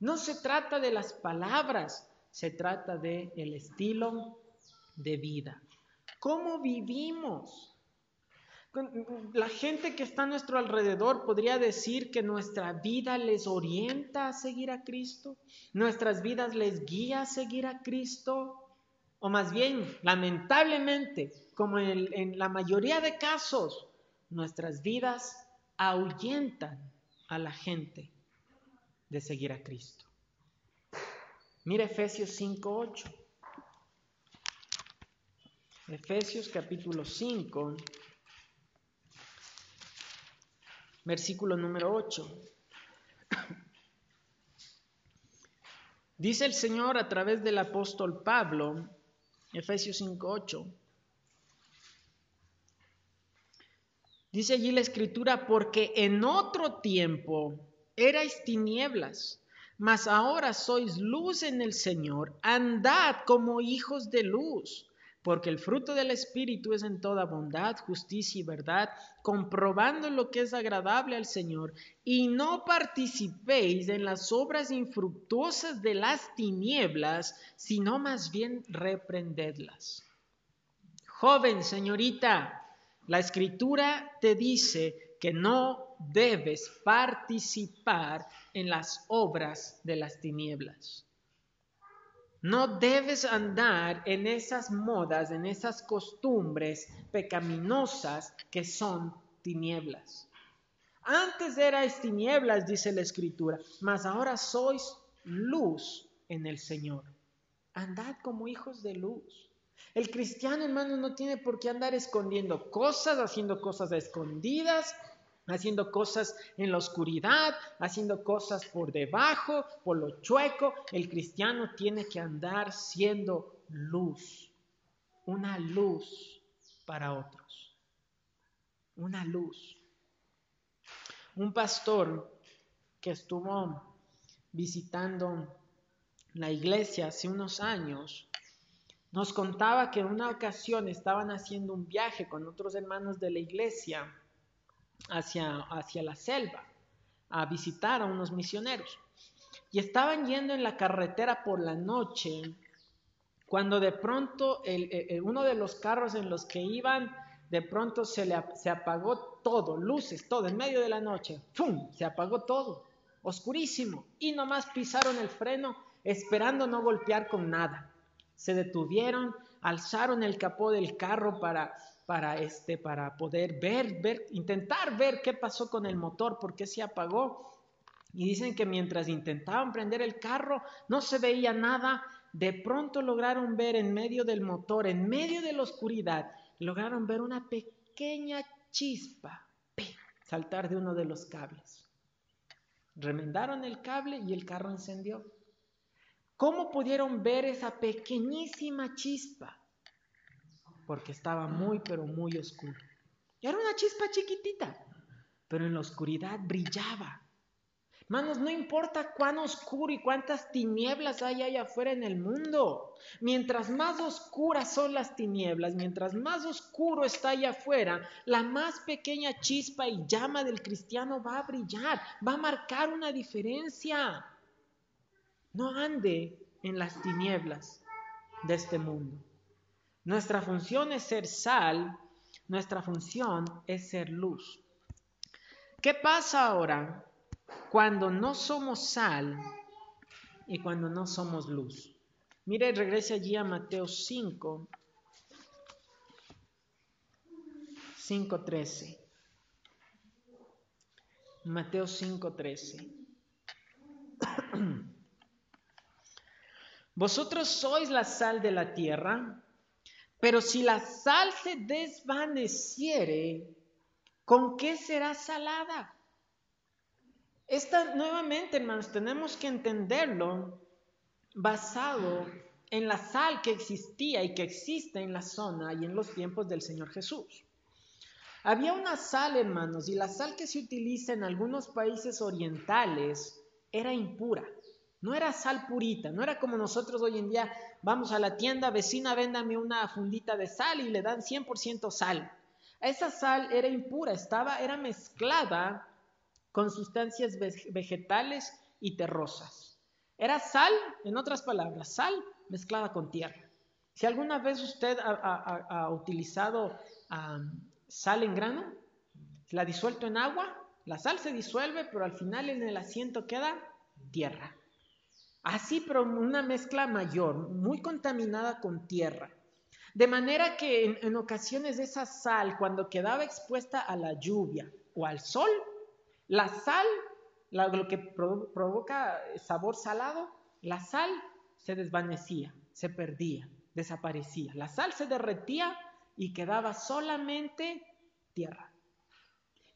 no se trata de las palabras, se trata de el estilo de vida. ¿Cómo vivimos? La gente que está a nuestro alrededor podría decir que nuestra vida les orienta a seguir a Cristo, nuestras vidas les guía a seguir a Cristo, o más bien, lamentablemente, como en, en la mayoría de casos, nuestras vidas ahuyentan a la gente de seguir a Cristo. Mira Efesios 5.8. Efesios capítulo 5 versículo número 8. Dice el Señor a través del apóstol Pablo, Efesios 5:8. Dice allí la escritura, porque en otro tiempo erais tinieblas, mas ahora sois luz en el Señor, andad como hijos de luz porque el fruto del Espíritu es en toda bondad, justicia y verdad, comprobando lo que es agradable al Señor, y no participéis en las obras infructuosas de las tinieblas, sino más bien reprendedlas. Joven, señorita, la escritura te dice que no debes participar en las obras de las tinieblas. No debes andar en esas modas, en esas costumbres pecaminosas que son tinieblas. Antes erais tinieblas, dice la escritura, mas ahora sois luz en el Señor. Andad como hijos de luz. El cristiano, hermano, no tiene por qué andar escondiendo cosas, haciendo cosas escondidas, haciendo cosas en la oscuridad, haciendo cosas por debajo, por lo chueco. El cristiano tiene que andar siendo luz. una luz para otros. Una luz. Un pastor que estuvo visitando la iglesia hace unos años, nos contaba que en una ocasión estaban haciendo un viaje con otros hermanos de la iglesia hacia, hacia la selva a visitar a unos misioneros. Y estaban yendo en la carretera por la noche, cuando de pronto el, uno de los carros en los que iban, de pronto se, le, se apagó todo, luces, todo, en medio de la noche, ¡pum! Se apagó todo, oscurísimo, y nomás pisaron el freno esperando no golpear con nada. Se detuvieron, alzaron el capó del carro para, para, este, para poder ver, ver, intentar ver qué pasó con el motor, por qué se apagó. Y dicen que mientras intentaban prender el carro, no se veía nada. De pronto lograron ver en medio del motor, en medio de la oscuridad, lograron ver una pequeña chispa saltar de uno de los cables. Remendaron el cable y el carro encendió. ¿Cómo pudieron ver esa pequeñísima chispa? Porque estaba muy, pero muy oscuro. Era una chispa chiquitita, pero en la oscuridad brillaba. Manos, no importa cuán oscuro y cuántas tinieblas hay allá afuera en el mundo. Mientras más oscuras son las tinieblas, mientras más oscuro está allá afuera, la más pequeña chispa y llama del cristiano va a brillar, va a marcar una diferencia. No ande en las tinieblas de este mundo. Nuestra función es ser sal, nuestra función es ser luz. ¿Qué pasa ahora cuando no somos sal y cuando no somos luz? Mire, regrese allí a Mateo 5, 5.13. Mateo 5.13. Vosotros sois la sal de la tierra, pero si la sal se desvaneciere, ¿con qué será salada? Esta nuevamente, hermanos, tenemos que entenderlo basado en la sal que existía y que existe en la zona y en los tiempos del Señor Jesús. Había una sal, hermanos, y la sal que se utiliza en algunos países orientales era impura. No era sal purita, no era como nosotros hoy en día vamos a la tienda vecina, véndame una fundita de sal y le dan 100% sal. Esa sal era impura, estaba, era mezclada con sustancias vegetales y terrosas. Era sal, en otras palabras, sal mezclada con tierra. Si alguna vez usted ha, utilizado sal en grano, la disuelto en agua, la sal se disuelve, pero al final en el asiento queda tierra. Así, pero una mezcla mayor, muy contaminada con tierra. De manera que en, ocasiones esa sal, cuando quedaba expuesta a la lluvia o al sol, la sal, lo que provoca sabor salado, la sal se desvanecía, se perdía, desaparecía. La sal se derretía y quedaba solamente tierra.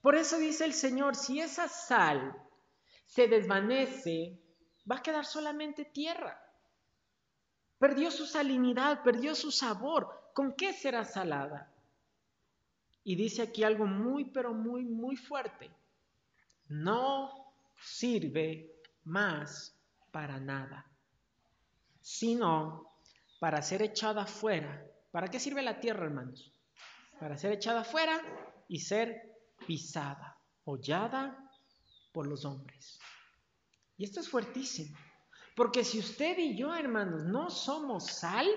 Por eso dice el Señor, si esa sal se desvanece, va a quedar solamente tierra. Perdió su salinidad, perdió su sabor. ¿Con qué será salada? Y dice aquí algo muy, pero muy, muy fuerte. No sirve más para nada, sino para ser echada fuera. ¿Para qué sirve la tierra, hermanos? Para ser echada fuera y ser pisada, hollada por los hombres. Y esto es fuertísimo. Porque si usted y yo, hermanos, no somos sal,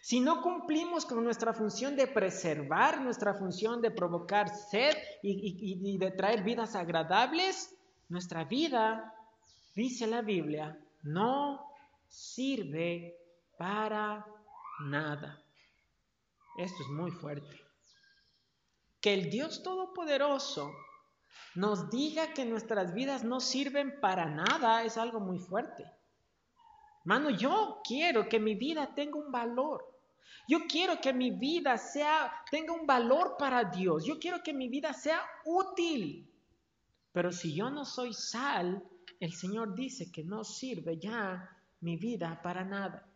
si no cumplimos con nuestra función de preservar, nuestra función de provocar sed y, de traer vidas agradables, nuestra vida, dice la Biblia, no sirve para nada. Esto es muy fuerte. Que el Dios Todopoderoso nos diga que nuestras vidas no sirven para nada es algo muy fuerte. Mano, yo quiero que mi vida tenga un valor. Yo quiero que mi vida sea tenga un valor para Dios. Yo quiero que mi vida sea útil. Pero si yo no soy sal, el Señor dice que no sirve ya mi vida para nada.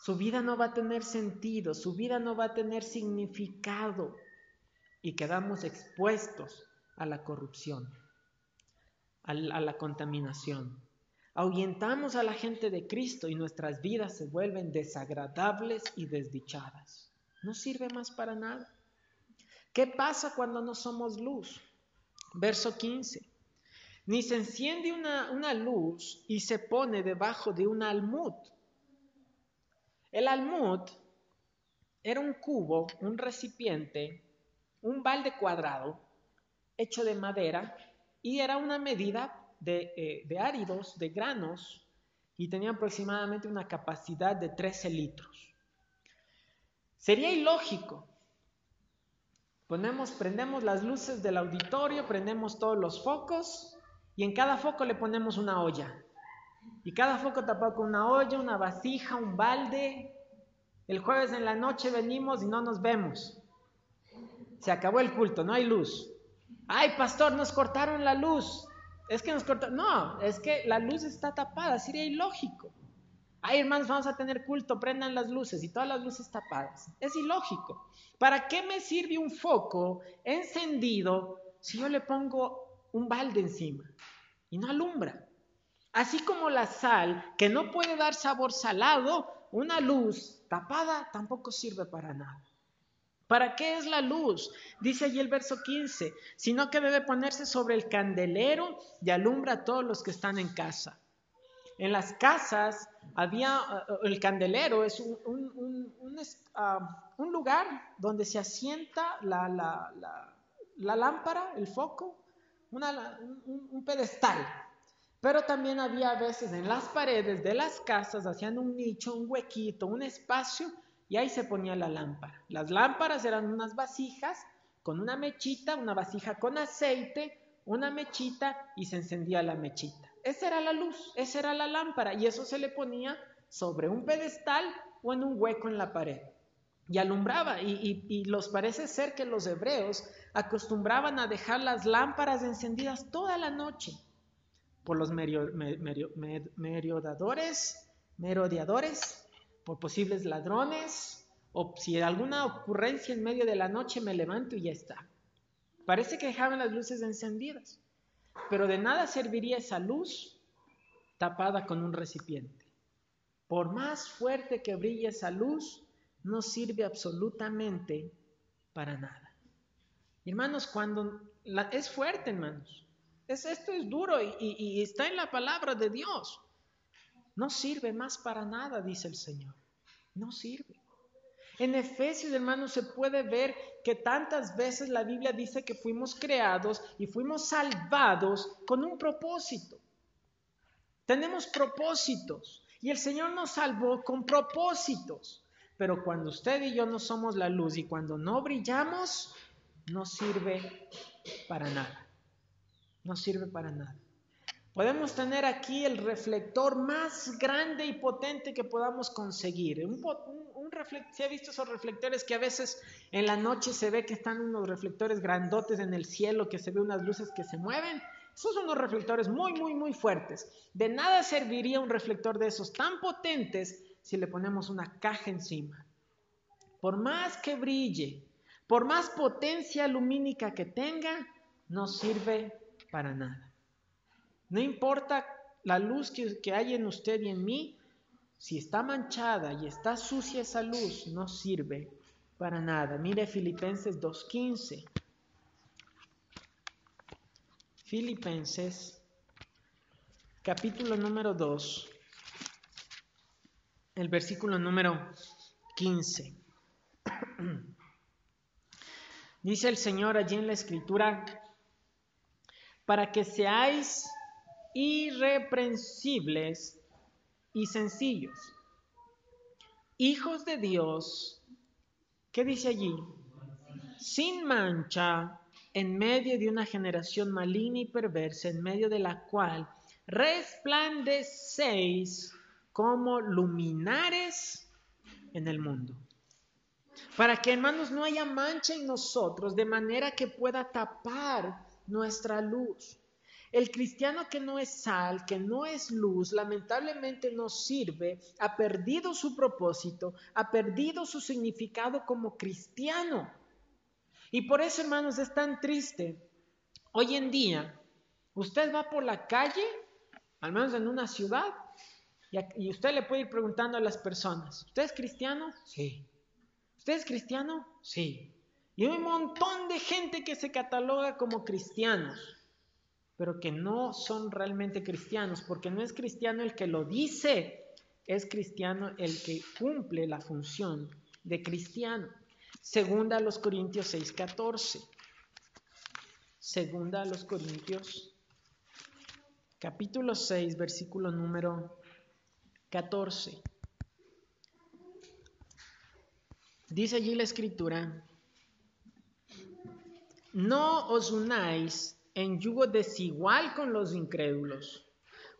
su vida no va a tener sentido, su vida no va a tener significado y quedamos expuestos a la corrupción, a la, contaminación. Ahuyentamos a la gente de Cristo y nuestras vidas se vuelven desagradables y desdichadas. No sirve más para nada. ¿Qué pasa cuando no somos luz? Verso 15. Ni se enciende una, una luz y se pone debajo de un almud. El almud era un cubo, un recipiente, un balde cuadrado hecho de madera y era una medida de, eh, de áridos, de granos, y tenía aproximadamente una capacidad de 13 litros. Sería ilógico. Ponemos, prendemos las luces del auditorio, prendemos todos los focos y en cada foco le ponemos una olla. Y cada foco tapado con una olla, una vasija, un balde. El jueves en la noche venimos y no nos vemos. Se acabó el culto, no hay luz. Ay, pastor, nos cortaron la luz. Es que nos cortaron. No, es que la luz está tapada, sería ilógico. Ay, hermanos, vamos a tener culto, prendan las luces y todas las luces tapadas. Es ilógico. ¿Para qué me sirve un foco encendido si yo le pongo un balde encima y no alumbra? Así como la sal, que no puede dar sabor salado, una luz tapada tampoco sirve para nada. ¿Para qué es la luz? Dice allí el verso 15, sino que debe ponerse sobre el candelero y alumbra a todos los que están en casa. En las casas había, eh, el candelero es un, ah, lugar donde se asienta la, lámpara, el foco, un pedestal. Pero también había a veces en las paredes de las casas, hacían un nicho, un huequito, un espacio y ahí se ponía la lámpara. Las lámparas eran unas vasijas con una mechita, una vasija con aceite, una mechita y se encendía la mechita. Esa era la luz, esa era la lámpara y eso se le ponía sobre un pedestal o en un hueco en la pared y alumbraba. Y, los parece ser que los hebreos acostumbraban a dejar las lámparas encendidas toda la noche por los merodeadores, merodeadores por posibles ladrones, o si alguna ocurrencia en medio de la noche me levanto y ya está. Parece que dejaban las luces encendidas, pero de nada serviría esa luz tapada con un recipiente. Por más fuerte que brille esa luz, no sirve absolutamente para nada. Hermanos, cuando es fuerte, hermanos, es, esto es duro y está en la palabra de Dios. No sirve más para nada, dice el Señor. No sirve. En Efesios, hermanos, se puede ver que tantas veces la Biblia dice que fuimos creados y fuimos salvados con un propósito. Tenemos propósitos y el Señor nos salvó con propósitos. Pero cuando usted y yo no somos la luz y cuando no brillamos, no sirve para nada. No sirve para nada. Podemos tener aquí el reflector más grande y potente que podamos conseguir. Un, un, ¿Se ha visto esos reflectores que a veces en la noche se ve que están unos reflectores grandotes en el cielo, que se ve unas luces que se mueven? Esos son unos reflectores muy, muy, muy fuertes. De nada serviría un reflector de esos tan potentes si le ponemos una caja encima. Por más que brille, por más potencia lumínica que tenga, no sirve para nada. No importa la luz que, hay en usted y en mí, si está manchada y está sucia esa luz, no sirve para nada. Mire Filipenses 2.15. Filipenses, capítulo número 2, el versículo número 15. Dice el Señor allí en la escritura, para que seáis irreprensibles y sencillos. Hijos de Dios, ¿qué dice allí? Sin mancha, en medio de una generación maligna y perversa, en medio de la cual resplandecéis como luminares en el mundo. Para que, hermanos, no haya mancha en nosotros, de manera que pueda tapar nuestra luz. El cristiano que no es sal, que no es luz, lamentablemente no sirve, ha perdido su propósito, ha perdido su significado como cristiano. Y por eso, hermanos, es tan triste. Hoy en día, usted va por la calle, al menos en una ciudad, y usted le puede ir preguntando a las personas, ¿usted es cristiano? Sí. ¿Usted es cristiano? Sí. Y hay un montón de gente que se cataloga como cristianos pero que no son realmente cristianos, porque no es cristiano el que lo dice, es cristiano el que cumple la función de cristiano. Segunda a los Corintios 6:14. Segunda a los Corintios capítulo 6, versículo número 14. Dice allí la escritura, no os unáis en yugo desigual con los incrédulos.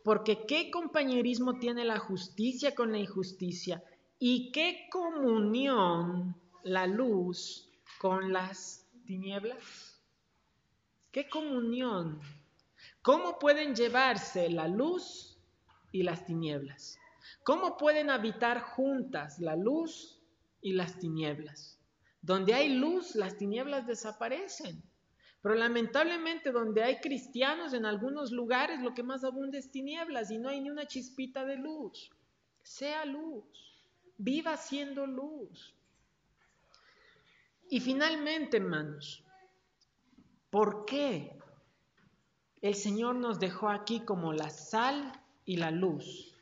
Porque ¿qué compañerismo tiene la justicia con la injusticia? ¿Y qué comunión la luz con las tinieblas? ¿Qué comunión? ¿Cómo pueden llevarse la luz y las tinieblas? ¿Cómo pueden habitar juntas la luz y las tinieblas? Donde hay luz, las tinieblas desaparecen. Pero lamentablemente donde hay cristianos en algunos lugares lo que más abunda es tinieblas y no hay ni una chispita de luz. Sea luz, viva siendo luz. Y finalmente, hermanos, ¿por qué el Señor nos dejó aquí como la sal y la luz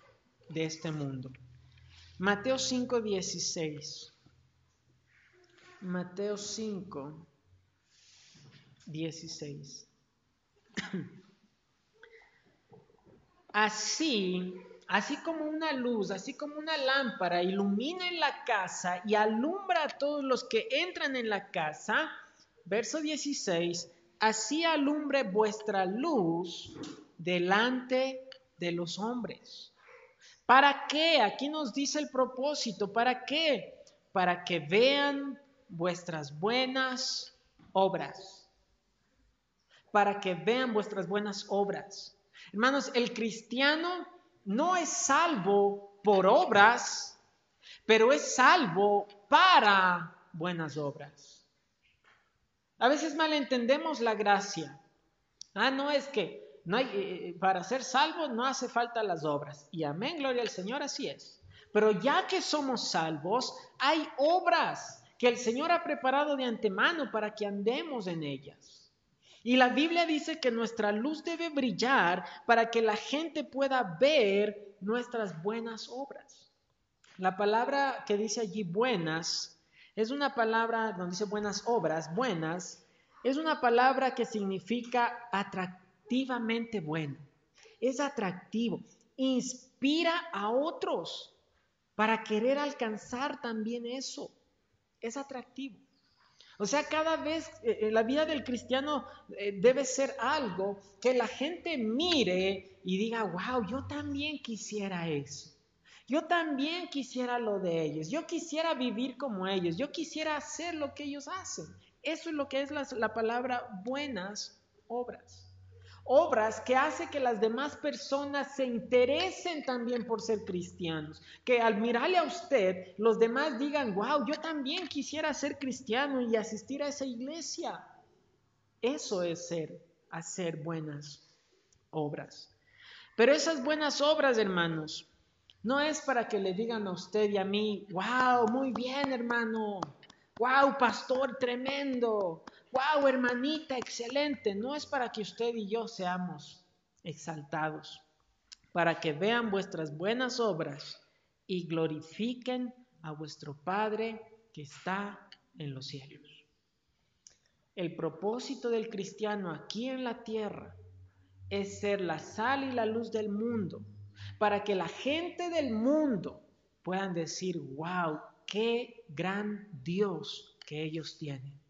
de este mundo? Mateo 5:16. Mateo 5. 16. Así, así como una luz, así como una lámpara ilumina en la casa y alumbra a todos los que entran en la casa, verso 16, así alumbre vuestra luz delante de los hombres. ¿Para qué? Aquí nos dice el propósito. ¿Para qué? Para que vean vuestras buenas obras para que vean vuestras buenas obras. Hermanos, el cristiano no es salvo por obras, pero es salvo para buenas obras. A veces malentendemos la gracia. Ah, no es que eh, eh, para ser salvo no hace falta las obras. Y amén, gloria al Señor, así es. Pero ya que somos salvos, hay obras que el Señor ha preparado de antemano para que andemos en ellas. Y la Biblia dice que nuestra luz debe brillar para que la gente pueda ver nuestras buenas obras. La palabra que dice allí buenas es una palabra donde dice buenas obras, buenas, es una palabra que significa atractivamente bueno. Es atractivo, inspira a otros para querer alcanzar también eso. Es atractivo. O sea, cada vez eh, en la vida del cristiano eh, debe ser algo que la gente mire y diga, wow, yo también quisiera eso. Yo también quisiera lo de ellos. Yo quisiera vivir como ellos. Yo quisiera hacer lo que ellos hacen. Eso es lo que es la palabra buenas obras obras que hace que las demás personas se interesen también por ser cristianos. Que al mirarle a usted, los demás digan, wow, yo también quisiera ser cristiano y asistir a esa iglesia. Eso es ser, hacer buenas obras. Pero esas buenas obras, hermanos, no es para que le digan a usted y a mí, wow, muy bien, hermano. Wow, pastor, tremendo wow, hermanita, excelente. No es para que usted y yo seamos exaltados, para que vean vuestras buenas obras y glorifiquen a vuestro Padre que está en los cielos. El propósito del cristiano aquí en la tierra es ser la sal y la luz del mundo, para que la gente del mundo puedan decir, wow, qué gran Dios que ellos tienen.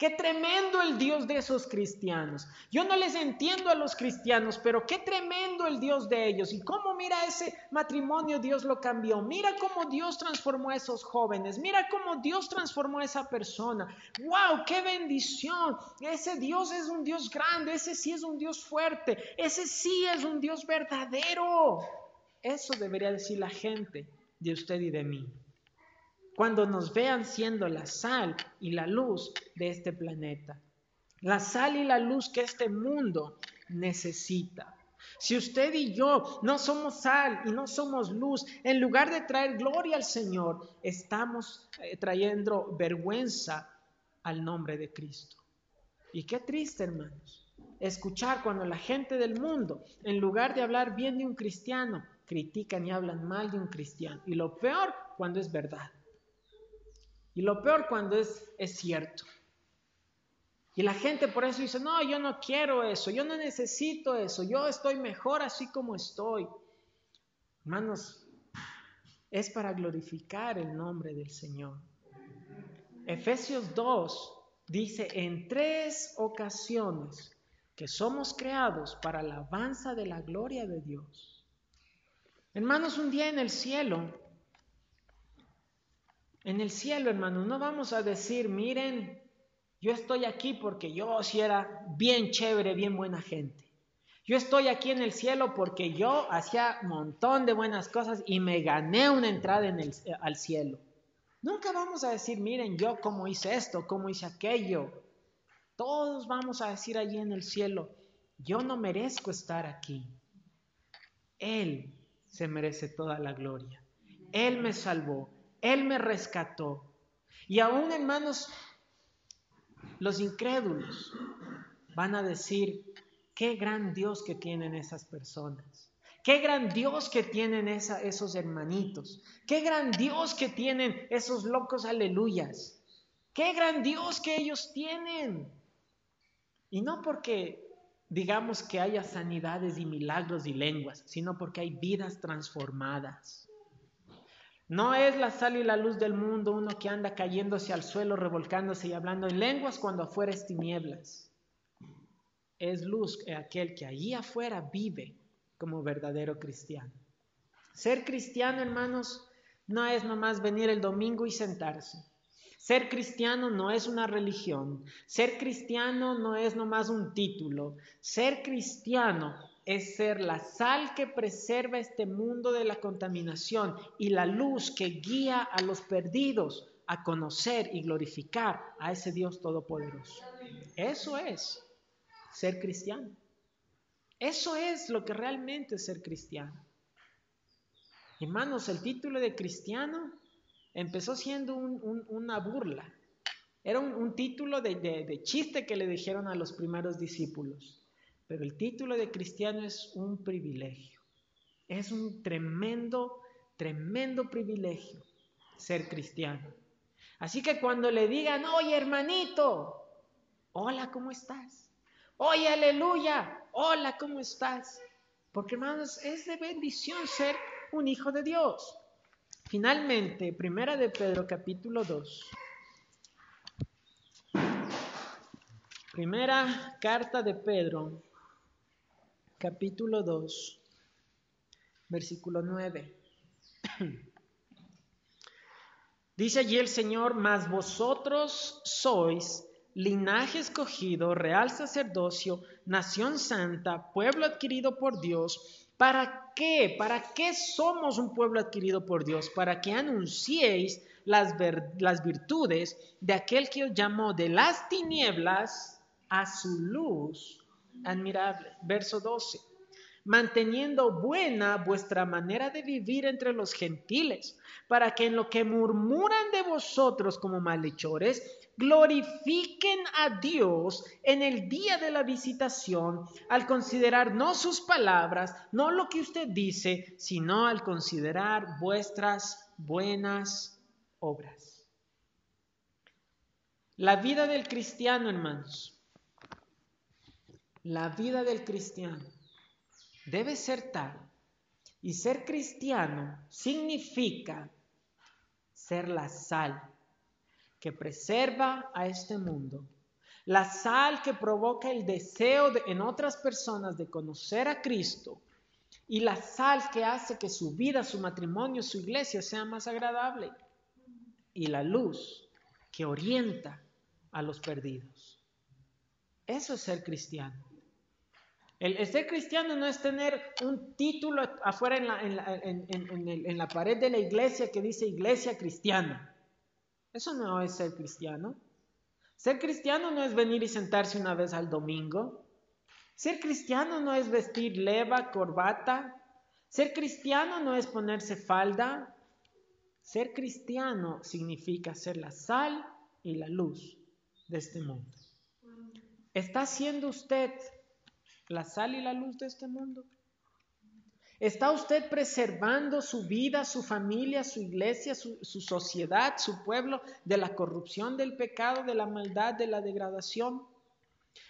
Qué tremendo el Dios de esos cristianos. Yo no les entiendo a los cristianos, pero qué tremendo el Dios de ellos. Y cómo mira ese matrimonio Dios lo cambió. Mira cómo Dios transformó a esos jóvenes. Mira cómo Dios transformó a esa persona. ¡Wow! ¡Qué bendición! Ese Dios es un Dios grande. Ese sí es un Dios fuerte. Ese sí es un Dios verdadero. Eso debería decir la gente de usted y de mí cuando nos vean siendo la sal y la luz de este planeta. La sal y la luz que este mundo necesita. Si usted y yo no somos sal y no somos luz, en lugar de traer gloria al Señor, estamos eh, trayendo vergüenza al nombre de Cristo. Y qué triste, hermanos, escuchar cuando la gente del mundo, en lugar de hablar bien de un cristiano, critican y hablan mal de un cristiano. Y lo peor, cuando es verdad. Y lo peor cuando es, cierto. Y la gente por eso dice, no, yo no quiero eso, yo no necesito eso, yo estoy mejor así como estoy. Hermanos, es para glorificar el nombre del Señor. Efesios 2 dice en tres ocasiones que somos creados para la alabanza de la gloria de Dios. Hermanos, un día en el cielo en el cielo, hermano, no vamos a decir, miren, yo estoy aquí porque yo sí era bien chévere, bien buena gente. Yo estoy aquí en el cielo porque yo hacía un montón de buenas cosas y me gané una entrada en el, al cielo. Nunca vamos a decir, miren, yo cómo hice esto, cómo hice aquello. Todos vamos a decir allí en el cielo, yo no merezco estar aquí. Él se merece toda la gloria. Él me salvó. Él me rescató. Y aún, hermanos, los incrédulos van a decir, qué gran Dios que tienen esas personas. Qué gran Dios que tienen esos hermanitos. Qué gran Dios que tienen esos locos aleluyas. Qué gran Dios que ellos tienen. Y no porque digamos que haya sanidades y milagros y lenguas, sino porque hay vidas transformadas. No es la sal y la luz del mundo uno que anda cayéndose al suelo, revolcándose y hablando en lenguas cuando afuera es tinieblas. Es luz aquel que allí afuera vive como verdadero cristiano. Ser cristiano, hermanos, no es nomás venir el domingo y sentarse. Ser cristiano no es una religión. Ser cristiano no es nomás un título. Ser cristiano es ser la sal que preserva este mundo de la contaminación y la luz que guía a los perdidos a conocer y glorificar a ese Dios todopoderoso. Eso es ser cristiano. Eso es lo que realmente es ser cristiano. Hermanos, el título de cristiano empezó siendo una burla. Era un, título de chiste que le dijeron a los primeros discípulos. Pero el título de cristiano es un privilegio. Es un tremendo, tremendo privilegio ser cristiano. Así que cuando le digan, oye hermanito, hola, ¿cómo estás? Oye, aleluya, hola, ¿cómo estás? Porque hermanos, es de bendición ser un hijo de Dios. Finalmente, primera de Pedro capítulo 2. Primera carta de Pedro capítulo 2, versículo 9. Dice allí el Señor, mas vosotros sois linaje escogido, real sacerdocio, nación santa, pueblo adquirido por Dios. ¿Para qué? ¿Para qué somos un pueblo adquirido por Dios? Para que anunciéis las, las virtudes de aquel que os llamó de las tinieblas a su luz admirable. Verso 12. Manteniendo buena vuestra manera de vivir entre los gentiles, para que en lo que murmuran de vosotros como malhechores, glorifiquen a Dios en el día de la visitación, al considerar no sus palabras, no lo que usted dice, sino al considerar vuestras buenas obras. La vida del cristiano, hermanos, la vida del cristiano debe ser tal. Y ser cristiano significa ser la sal, que preserva a este mundo, la sal que provoca el deseo en otras personas de conocer a Cristo y la sal que hace que su vida, su matrimonio, su iglesia sea más agradable y la luz que orienta a los perdidos. Eso es ser cristiano. El, ser cristiano no es tener un título afuera en la, en la pared de la iglesia que dice iglesia cristiana. Eso no es ser cristiano. Ser cristiano no es venir y sentarse una vez al domingo. Ser cristiano no es vestir leva, corbata. Ser cristiano no es ponerse falda. Ser cristiano significa ser la sal y la luz de este mundo. ¿Está siendo usted la sal y la luz de este mundo? ¿Está usted preservando su vida, su familia, su iglesia, su, sociedad, su pueblo de la corrupción, del pecado, de la maldad, de la degradación?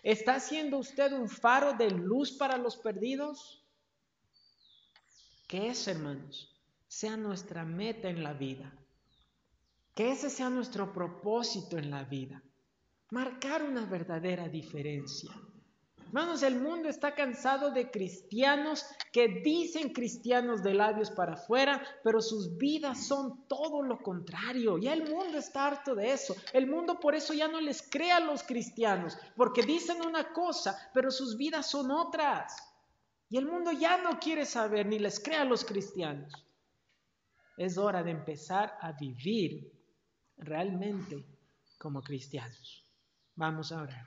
¿Está siendo usted un faro de luz para los perdidos? Que eso, hermanos, sea nuestra meta en la vida. Que ese sea nuestro propósito en la vida. Marcar una verdadera diferencia. Hermanos, el mundo está cansado de cristianos que dicen cristianos de labios para afuera, pero sus vidas son todo lo contrario. Ya el mundo está harto de eso. El mundo por eso ya no les cree a los cristianos, porque dicen una cosa, pero sus vidas son otras. Y el mundo ya no quiere saber ni les cree a los cristianos. Es hora de empezar a vivir realmente como cristianos. Vamos a orar.